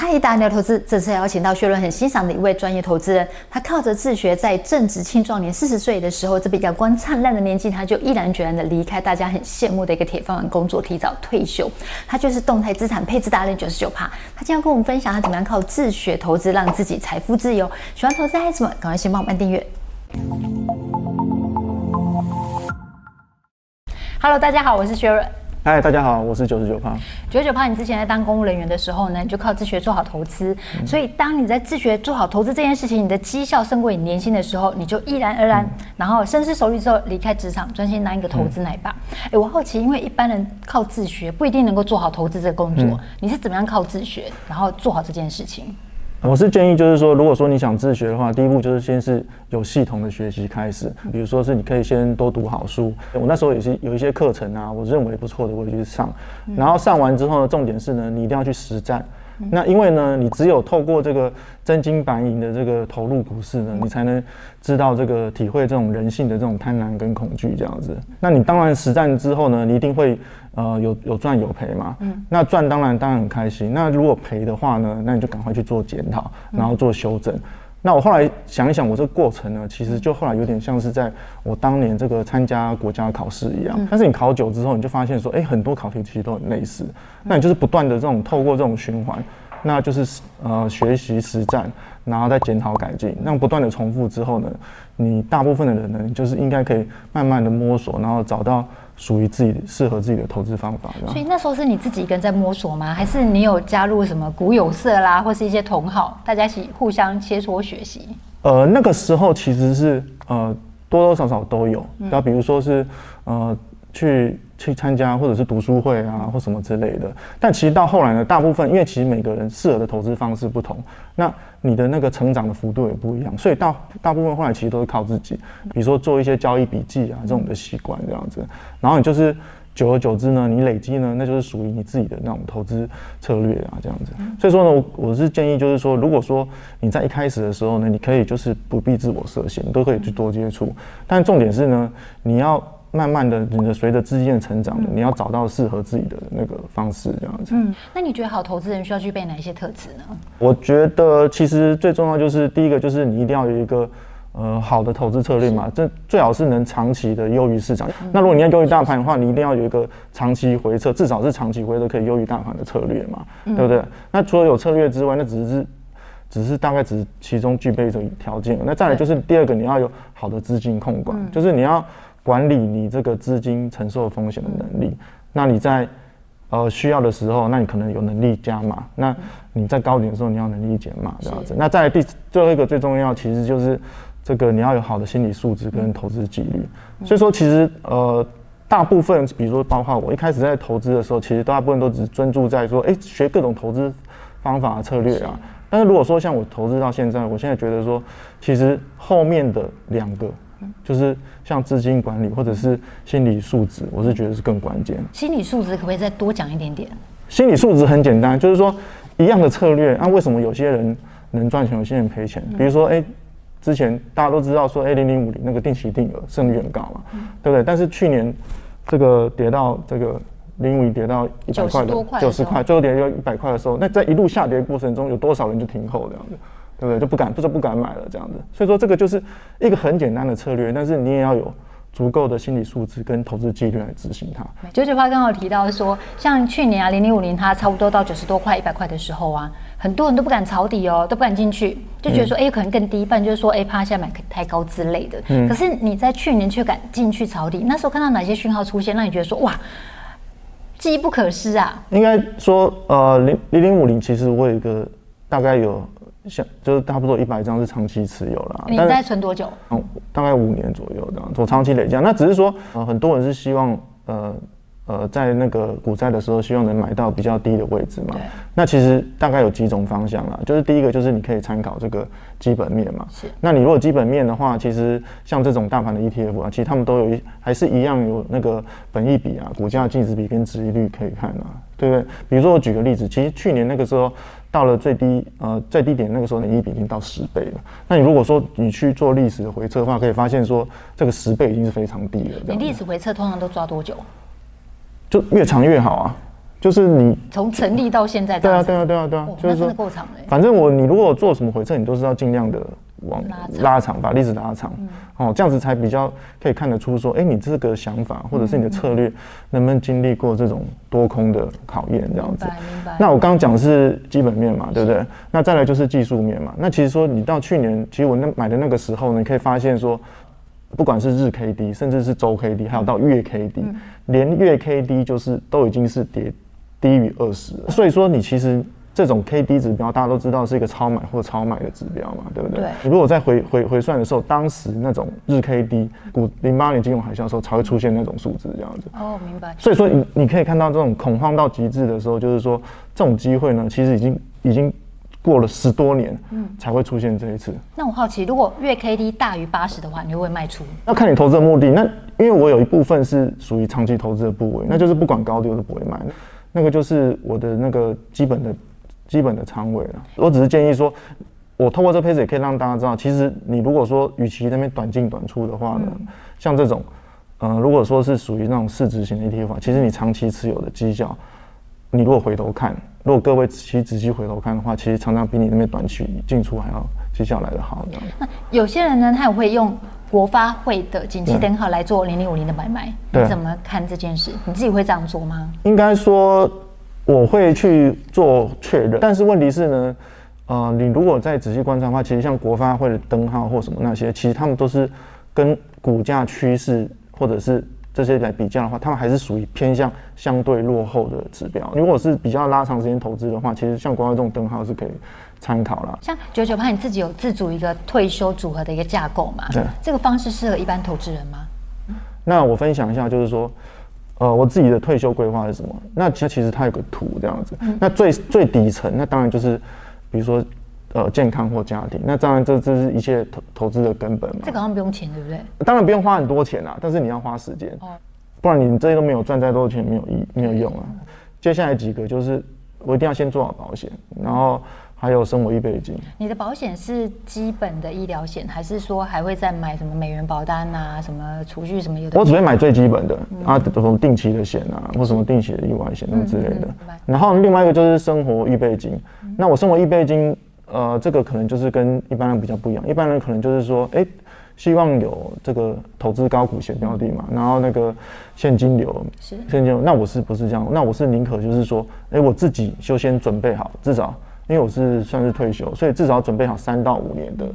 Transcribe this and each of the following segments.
嗨，大鸟投资，这次邀请到薛伦很欣赏的一位专业投资人，他靠着自学，在正值青壮年四十岁的时候，这笔阳光灿烂的年纪，他就毅然决然的离开大家很羡慕的一个铁饭碗工作，提早退休。他就是动态资产配置达人九十九趴。他今天要跟我们分享他怎么样靠自学投资让自己财富自由。喜欢投资孩子们，赶快先帮我们订阅。Hello，大家好，我是薛伦。嗨，大家好，我是九十九趴。九十九趴，你之前在当公务人员的时候呢，你就靠自学做好投资。嗯、所以，当你在自学做好投资这件事情，你的绩效胜过你年薪的时候，你就毅然而然，嗯、然后深思熟虑之后离开职场，专心当一个投资奶爸。哎、嗯，我好奇，因为一般人靠自学不一定能够做好投资这个工作，嗯、你是怎么样靠自学，然后做好这件事情？我是建议，就是说，如果说你想自学的话，第一步就是先是有系统的学习开始。比如说是你可以先多读好书。我那时候也是有一些课程啊，我认为不错的，我也去上。然后上完之后呢，重点是呢，你一定要去实战。那因为呢，你只有透过这个真金白银的这个投入股市呢，你才能知道这个体会这种人性的这种贪婪跟恐惧这样子。那你当然实战之后呢，你一定会呃有有赚有赔嘛。嗯。那赚当然当然很开心。那如果赔的话呢，那你就赶快去做检讨，然后做修正。那我后来想一想，我这个过程呢，其实就后来有点像是在我当年这个参加国家考试一样。但是你考久之后，你就发现说，哎，很多考题其实都很类似。那你就是不断的这种透过这种循环，那就是呃学习实战，然后再检讨改进，那不断的重复之后呢，你大部分的人呢，就是应该可以慢慢的摸索，然后找到。属于自己适合自己的投资方法，所以那时候是你自己一个人在摸索吗？还是你有加入什么股友社啦，或是一些同好，大家一起互相切磋学习？呃，那个时候其实是呃多多少少都有，那、嗯、比如说是呃去。去参加或者是读书会啊，或什么之类的。但其实到后来呢，大部分因为其实每个人适合的投资方式不同，那你的那个成长的幅度也不一样，所以大大部分后来其实都是靠自己，比如说做一些交易笔记啊这种的习惯这样子。然后你就是久而久之呢，你累积呢，那就是属于你自己的那种投资策略啊这样子。所以说呢，我我是建议就是说，如果说你在一开始的时候呢，你可以就是不必自我设限，都可以去多接触。但重点是呢，你要。慢慢的，你的随着资金的成长的，你要找到适合自己的那个方式，这样子。嗯，那你觉得好投资人需要具备哪一些特质呢？我觉得其实最重要就是第一个就是你一定要有一个呃好的投资策略嘛，这最好是能长期的优于市场。嗯、那如果你要优于大盘的话，你一定要有一个长期回撤，至少是长期回撤可以优于大盘的策略嘛，嗯、对不对？那除了有策略之外，那只是只是大概只是其中具备一种条件。那再来就是第二个，你要有好的资金控管，嗯、就是你要。管理你这个资金承受风险的能力，那你在呃需要的时候，那你可能有能力加码；那你在高点的时候，你要能力减码这样子。那在第最后一个最重要，其实就是这个你要有好的心理素质跟投资纪律。所以说，其实呃大部分，比如说包括我一开始在投资的时候，其实大部分都只专注在说，哎，学各种投资方法策略啊。但是如果说像我投资到现在，我现在觉得说，其实后面的两个。就是像资金管理或者是心理素质，我是觉得是更关键。心理素质可不可以再多讲一点点？心理素质很简单，就是说一样的策略，那、啊、为什么有些人能赚钱，有些人赔钱？比如说，哎、欸，之前大家都知道说，哎，零零五零那个定期定额胜率很高嘛，嗯、对不对？但是去年这个跌到这个零五零跌到一百块的九十块，最后跌到一百块的时候，那在一路下跌的过程中，有多少人就停后这样子？对不对？就不敢，不是不敢买了这样子。所以说，这个就是一个很简单的策略，但是你也要有足够的心理素质跟投资纪律来执行它。九九八刚好提到说，像去年啊，零零五零它差不多到九十多块、一百块的时候啊，很多人都不敢抄底哦，都不敢进去，就觉得说，哎、嗯，可能更低，不然就是说，哎，怕现在买太高之类的。嗯。可是你在去年却敢进去抄底，那时候看到哪些讯号出现，让你觉得说，哇，机不可失啊？应该说，呃，零零零五零其实我有一个大概有。像就是差不多一百张是长期持有啦。你在存多久？嗯，大概五年左右这样，做长期累加。那只是说，呃，很多人是希望，呃呃，在那个股灾的时候，希望能买到比较低的位置嘛。对那其实大概有几种方向啦，就是第一个就是你可以参考这个基本面嘛。是。那你如果基本面的话，其实像这种大盘的 ETF 啊，其实他们都有一还是一样有那个本益比啊、股价净值比跟殖利率可以看啊，对不对？比如说我举个例子，其实去年那个时候。到了最低呃最低点那个时候，你一比已经到十倍了。那你如果说你去做历史的回测的话，可以发现说这个十倍已经是非常低了。你历史回测通常都抓多久？就越长越好啊，就是你从成立到现在，对啊，对啊，对啊，对啊，就是说够长了。反正我你如果做什么回测，你都是要尽量的往拉长，把历史拉长，哦，这样子才比较可以看得出说，哎，你这个想法或者是你的策略能不能经历过这种多空的考验，这样子。那我刚刚讲的是基本面嘛，对不对？那再来就是技术面嘛。那其实说你到去年，其实我那买的那个时候呢，你可以发现说，不管是日 K D，甚至是周 K D，还有到月 K D，连月 K D 就是都已经是跌。低于二十，所以说你其实这种 K D 指标，大家都知道是一个超买或超卖的指标嘛，对不对？对。如果在回回回算的时候，当时那种日 K D 股零八年金融海啸的时候才会出现那种数字这样子。哦，明白。所以说你你可以看到这种恐慌到极致的时候，就是说这种机会呢，其实已经已经过了十多年，嗯，才会出现这一次。那我好奇，如果月 K D 大于八十的话，你会不会卖出？那看你投资的目的。那因为我有一部分是属于长期投资的部位，那就是不管高低我都不会卖。那个就是我的那个基本的、基本的仓位了。我只是建议说，我透过这配置也可以让大家知道，其实你如果说与其那边短进短出的话呢，嗯、像这种，嗯、呃，如果说是属于那种市值型的 ETF，其实你长期持有的绩效，你如果回头看，如果各位其实仔细回头看的话，其实常常比你那边短期进出还要绩效来的好。那有些人呢，他也会用。国发会的景气灯号来做零零五零的买卖，你怎么看这件事？你自己会这样做吗？应该说我会去做确认，但是问题是呢，呃，你如果再仔细观察的话，其实像国发会的灯号或什么那些，其实他们都是跟股价趋势或者是这些来比较的话，他们还是属于偏向相对落后的指标。如果是比较拉长时间投资的话，其实像国发这种灯号是可以。参考了，像九九八，你自己有自主一个退休组合的一个架构嘛？对，这个方式适合一般投资人吗？那我分享一下，就是说，呃，我自己的退休规划是什么？那其实其实它有个图这样子。嗯、那最最底层，那当然就是，比如说，呃，健康或家庭。那当然这这是一切投投资的根本嘛。这个好像不用钱，对不对？当然不用花很多钱啊，但是你要花时间，哦、不然你这些都没有赚再多的钱没有意没有用啊。嗯、接下来几个就是，我一定要先做好保险，然后。还有生活预备金。你的保险是基本的医疗险，还是说还会再买什么美元保单啊、什么储蓄什么有的？我只会买最基本的、嗯、啊，什么定期的险啊，或什么定期的意外险那么之类的。嗯嗯、然后另外一个就是生活预备金。嗯、那我生活预备金，呃，这个可能就是跟一般人比较不一样。一般人可能就是说，哎，希望有这个投资高股息标的嘛，然后那个现金流是现金流。那我是不是这样？那我是宁可就是说，哎，我自己就先准备好，至少。因为我是算是退休，所以至少准备好三到五年的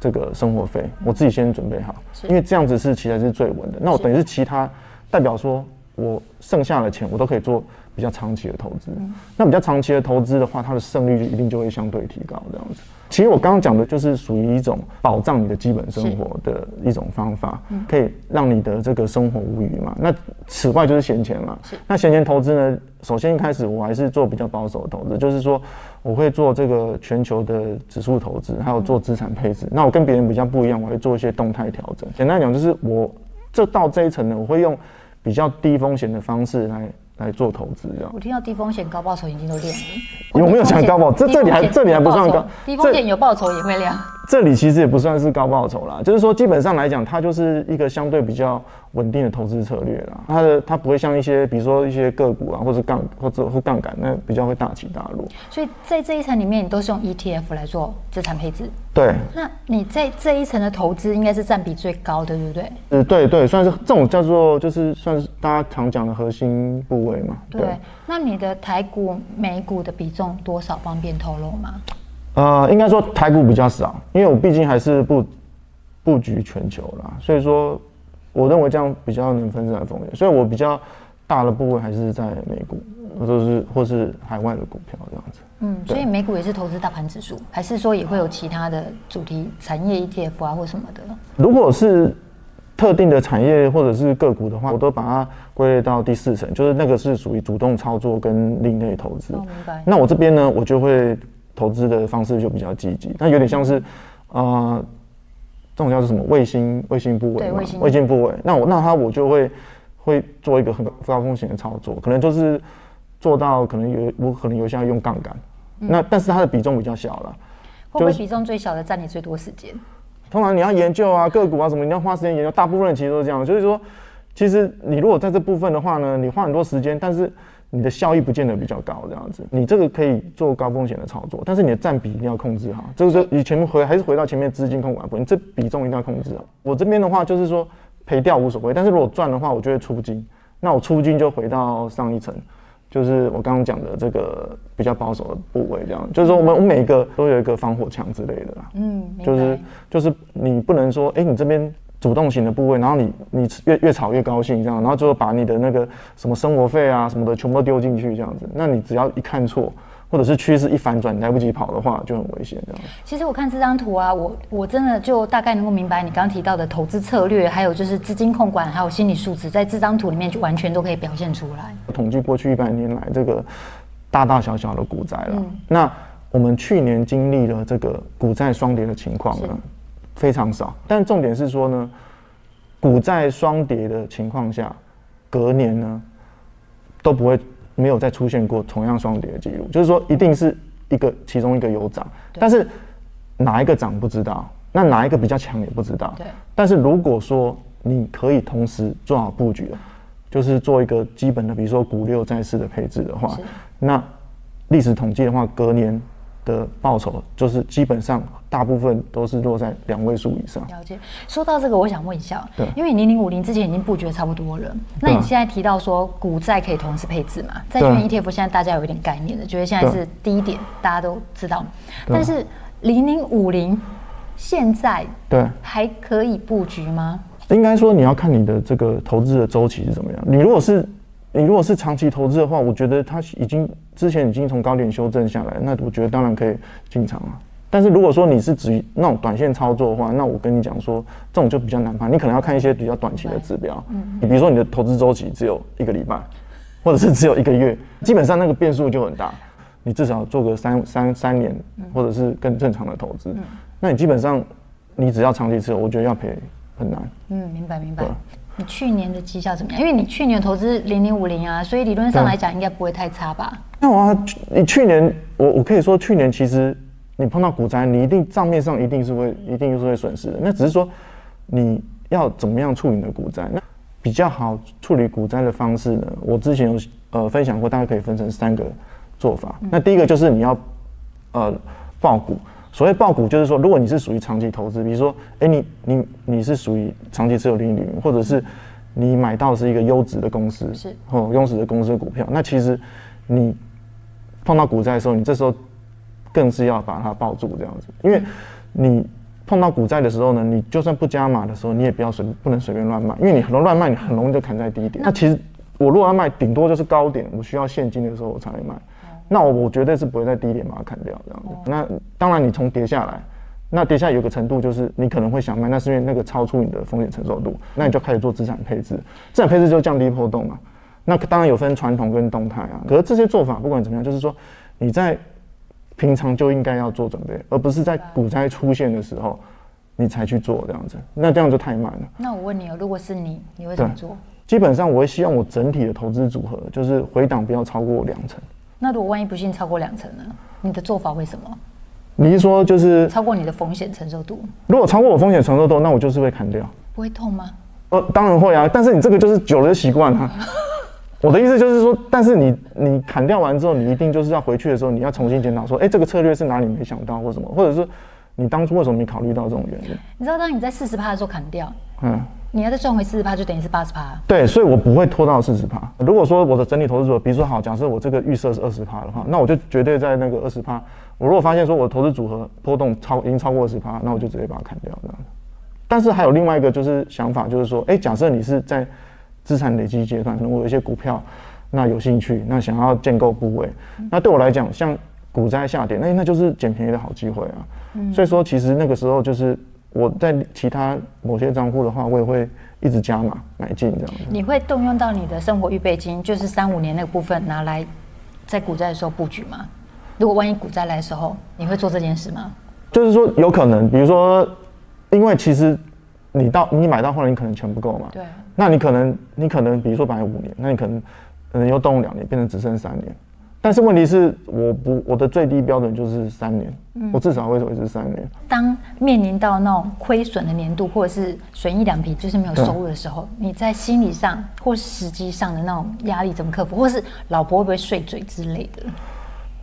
这个生活费，我自己先准备好，因为这样子是其实是最稳的。那我等于是其他代表说，我剩下的钱我都可以做比较长期的投资。那比较长期的投资的话，它的胜率就一定就会相对提高这样子。其实我刚刚讲的就是属于一种保障你的基本生活的一种方法，可以让你的这个生活无虞嘛。那此外就是闲钱嘛。那闲钱投资呢，首先一开始我还是做比较保守的投资，就是说。我会做这个全球的指数投资，还有做资产配置。那我跟别人比较不一样，我会做一些动态调整。简单讲，就是我这到这一层呢，我会用比较低风险的方式来来做投资。这样。我听到低风险高报酬，已经都亮了。有没有讲高报？这这里还这里还不算高。低风险有报酬也会亮。这里其实也不算是高报酬啦，就是说基本上来讲，它就是一个相对比较稳定的投资策略啦。它的它不会像一些，比如说一些个股啊，或者杠或者或杠杆，那比较会大起大落。所以在这一层里面，你都是用 ETF 来做资产配置。对。那你在这一层的投资应该是占比最高的，对不对？嗯，对对，算是这种叫做就是算是大家常讲的核心部位嘛。对。对，那你的台股、美股的比重多少？方便透露吗？呃，应该说台股比较少，因为我毕竟还是布布局全球啦，所以说我认为这样比较能分散风险，所以我比较大的部位还是在美股，或者是或是海外的股票这样子。嗯，所以美股也是投资大盘指数，还是说也会有其他的主题产业 ETF 啊或什么的？如果是特定的产业或者是个股的话，我都把它归类到第四层，就是那个是属于主动操作跟另类投资。哦，明白。那我这边呢，我就会。投资的方式就比较积极，那有点像是，呃，这种叫做什么卫星卫星部位嘛，卫星，卫星部位。那我那他我就会会做一个很高风险的操作，可能就是做到可能有我可能有些要用杠杆，嗯、那但是它的比重比较小了。会不会比重最小的占你最多时间？通常你要研究啊个股啊什么，你要花时间研究。大部分人其实都是这样，就是说，其实你如果在这部分的话呢，你花很多时间，但是。你的效益不见得比较高，这样子，你这个可以做高风险的操作，但是你的占比一定要控制好。这个就你前面回还是回到前面资金控管部分，这比重一定要控制好。我这边的话就是说赔掉无所谓，但是如果赚的话，我就会出金。那我出金就回到上一层，就是我刚刚讲的这个比较保守的部位，这样就是说我们我每一个都有一个防火墙之类的啦。嗯，就是就是你不能说，哎，你这边。主动型的部位，然后你你越越炒越高兴这样，然后最后把你的那个什么生活费啊什么的全部都丢进去这样子，那你只要一看错，或者是趋势一反转来不及跑的话，就很危险这样。其实我看这张图啊，我我真的就大概能够明白你刚刚提到的投资策略，还有就是资金控管，还有心理素质，在这张图里面就完全都可以表现出来。统计过去一百年来这个大大小小的股灾了，嗯、那我们去年经历了这个股债双跌的情况呢？非常少，但重点是说呢，股债双跌的情况下，隔年呢都不会没有再出现过同样双跌的记录，就是说一定是一个其中一个有涨，但是哪一个涨不知道，那哪一个比较强也不知道。对。但是如果说你可以同时做好布局，就是做一个基本的，比如说股六债四的配置的话，那历史统计的话，隔年。的报酬就是基本上大部分都是落在两位数以上。了解。说到这个，我想问一下，对，因为零零五零之前已经布局的差不多了，那你现在提到说股债可以同时配置嘛？债券 ETF 现在大家有一点概念的，觉得现在是低点，大家都知道。但是零零五零现在对还可以布局吗？应该说你要看你的这个投资的周期是怎么样。你如果是你如果是长期投资的话，我觉得它已经之前已经从高点修正下来，那我觉得当然可以进场了。但是如果说你是指那种短线操作的话，那我跟你讲说，这种就比较难判。你可能要看一些比较短期的指标，嗯，你比如说你的投资周期只有一个礼拜，或者是只有一个月，基本上那个变数就很大。你至少做个三三三年，或者是更正常的投资，那你基本上你只要长期持有，我觉得要赔很难。嗯，明白明白。你去年的绩效怎么样？因为你去年投资零零五零啊，所以理论上来讲应该不会太差吧？那我啊，你去年我我可以说去年其实你碰到股灾，你一定账面上一定是会一定是会损失的。那只是说你要怎么样处理你的股灾？那比较好处理股灾的方式呢？我之前有呃分享过，大概可以分成三个做法。嗯、那第一个就是你要呃爆股。所谓爆股，就是说，如果你是属于长期投资，比如说，哎，你你你是属于长期持有零零零，或者是你买到是一个优质的公司，是哦，优质的公司的股票，那其实你碰到股灾的时候，你这时候更是要把它抱住这样子，因为你碰到股灾的时候呢，你就算不加码的时候，你也不要随不能随便乱卖，因为你很多乱卖，你很容易就砍在低点。那其实我如果要卖，顶多就是高点，我需要现金的时候我才会卖。那我我绝对是不会在低点把它砍掉这样子。那当然，你从跌下来，那跌下来有个程度就是你可能会想卖，那是因为那个超出你的风险承受度，那你就开始做资产配置。资产配置就降低波动嘛。那当然有分传统跟动态啊。可是这些做法不管怎么样，就是说你在平常就应该要做准备，而不是在股灾出现的时候你才去做这样子。那这样就太慢了。那我问你哦，如果是你，你会怎么做？基本上我会希望我整体的投资组合就是回档不要超过两成。那如果万一不幸超过两成呢？你的做法会什么？你是说就是超过你的风险承受度？如果超过我风险承受度，那我就是会砍掉。不会痛吗？呃，当然会啊。但是你这个就是久了的习惯了。我的意思就是说，但是你你砍掉完之后，你一定就是要回去的时候，你要重新检讨说，哎，这个策略是哪里没想到或什么，或者是你当初为什么没考虑到这种原因？你知道，当你在四十趴的时候砍掉，嗯。你要再赚回四十趴，就等于是八十趴。对，所以我不会拖到四十趴。如果说我的整体投资组合，比如说好，假设我这个预设是二十趴的话，那我就绝对在那个二十趴。我如果发现说我的投资组合波动超已经超过二十趴，那我就直接把它砍掉这样。但是还有另外一个就是想法，就是说，哎、欸，假设你是在资产累积阶段，可能我有一些股票，那有兴趣，那想要建构部位，那对我来讲，像股灾下跌，那那就是捡便宜的好机会啊。嗯、所以说，其实那个时候就是。我在其他某些账户的话，我也会一直加码买进这样子。你会动用到你的生活预备金，就是三五年那个部分拿来在股灾的时候布局吗？如果万一股灾来的时候，你会做这件事吗？就是说有可能，比如说，因为其实你到你买到后来，你可能钱不够嘛。对。那你可能你可能比如说买五年，那你可能可能又动用两年，变成只剩三年。但是问题是，我不我的最低标准就是三年，嗯、我至少会维持三年。当面临到那种亏损的年度，或者是损益两平，就是没有收入的时候，你在心理上或是实际上的那种压力怎么克服？或是老婆会不会碎嘴之类的？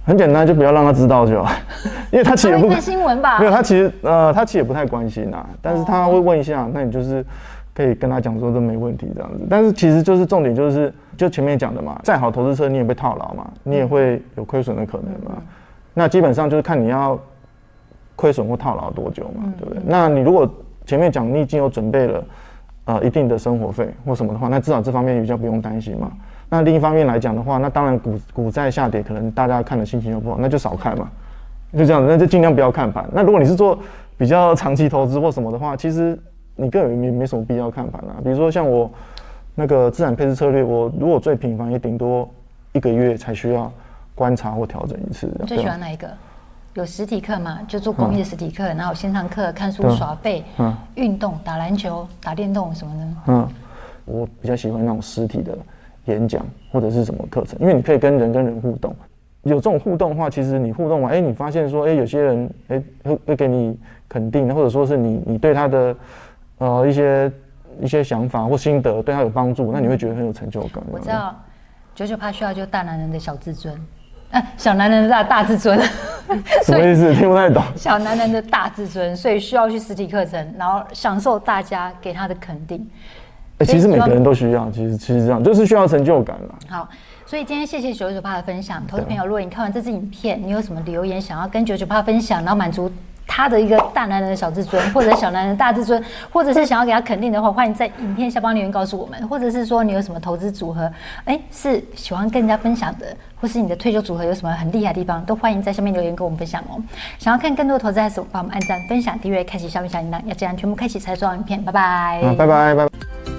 很简单，就不要让他知道就好，因为他其实也不看新闻吧？没有，他其实呃，他其实也不太关心呐，但是他会问一下，那你就是。可以跟他讲说这没问题这样子，但是其实就是重点就是就前面讲的嘛，再好投资车你也被套牢嘛，你也会有亏损的可能嘛。那基本上就是看你要亏损或套牢多久嘛，对不对？那你如果前面讲你已经有准备了呃一定的生活费或什么的话，那至少这方面比较不用担心嘛。那另一方面来讲的话，那当然股股债下跌，可能大家看的心情又不好，那就少看嘛，就这样子，那就尽量不要看盘。那如果你是做比较长期投资或什么的话，其实。你个人没没什么必要看盘啊，比如说像我那个资产配置策略，我如果最频繁也顶多一个月才需要观察或调整一次。最喜欢哪一个？有实体课嘛？就做公益的实体课，嗯、然后线上课看书耍废，嗯，运动打篮球打电动什么的。嗯，我比较喜欢那种实体的演讲或者是什么课程，因为你可以跟人跟人互动。有这种互动的话，其实你互动完，哎、欸，你发现说，哎、欸，有些人，哎、欸，会会给你肯定，或者说是你你对他的。呃，一些一些想法或心得对他有帮助，那你会觉得很有成就感。我知道，九九怕需要就大男人的小自尊，啊，小男人的大大自尊。什么意思？听不太懂。小男人的大自尊，所以需要去实体课程，然后享受大家给他的肯定。其实每个人都需要，其实其实这样就是需要成就感了。好，所以今天谢谢九九八的分享，投资朋友，如果你看完这支影片，你有什么留言想要跟九九八分享，然后满足。他的一个大男人的小自尊，或者小男人的大自尊，或者是想要给他肯定的话，欢迎在影片下方留言告诉我们，或者是说你有什么投资组合，哎，是喜欢跟人家分享的，或是你的退休组合有什么很厉害的地方，都欢迎在下面留言跟我们分享哦。想要看更多的投资，还是帮我们按赞、分享、订阅、开启下面小铃铛，要这样全部开启才收到影片。拜拜，拜拜拜拜。